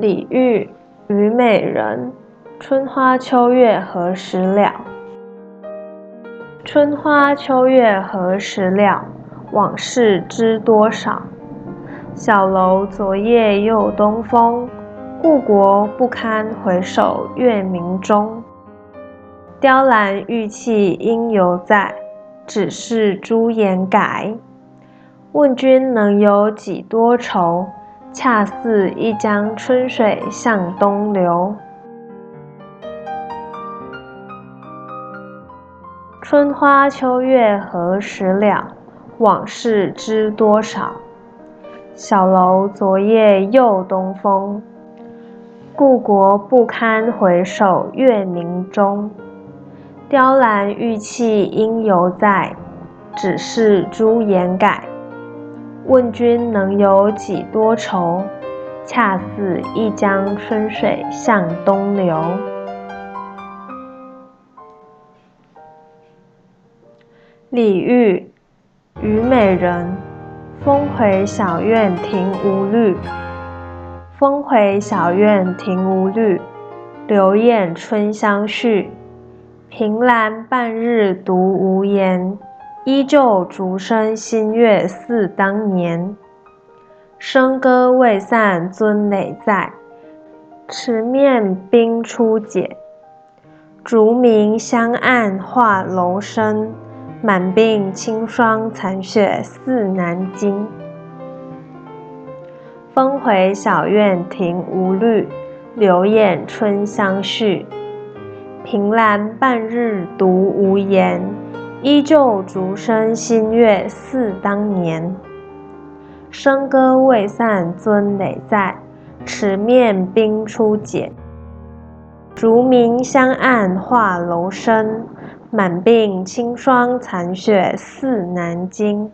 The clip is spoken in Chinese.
李煜，虞美人，春花秋月何时了？春花秋月何时了？往事知多少？小楼昨夜又东风，故国不堪回首月明中。雕栏玉砌应犹在，只是朱颜改。问君能有几多愁？恰似一江春水向东流。春花秋月何时了？往事知多少？小楼昨夜又东风，故国不堪回首月明中。雕栏玉砌应犹在，只是朱颜改。问君能有几多愁？恰似一江春水向东流。李煜，虞美人。风回小院庭无绿，风回小院庭无绿，柳眼春相续。凭栏半日独无言。依旧竹声新月似当年，笙歌未散尊哪在？池面冰初解，竹鸣香暗画楼深。满鬓清霜残雪似南京。风回小院庭无绿，柳眼春香续。凭栏半日独无言。依旧竹声新月似当年，笙歌未散尊哪在？池面冰初解，竹明香暗画楼深。满鬓清霜残雪似南京。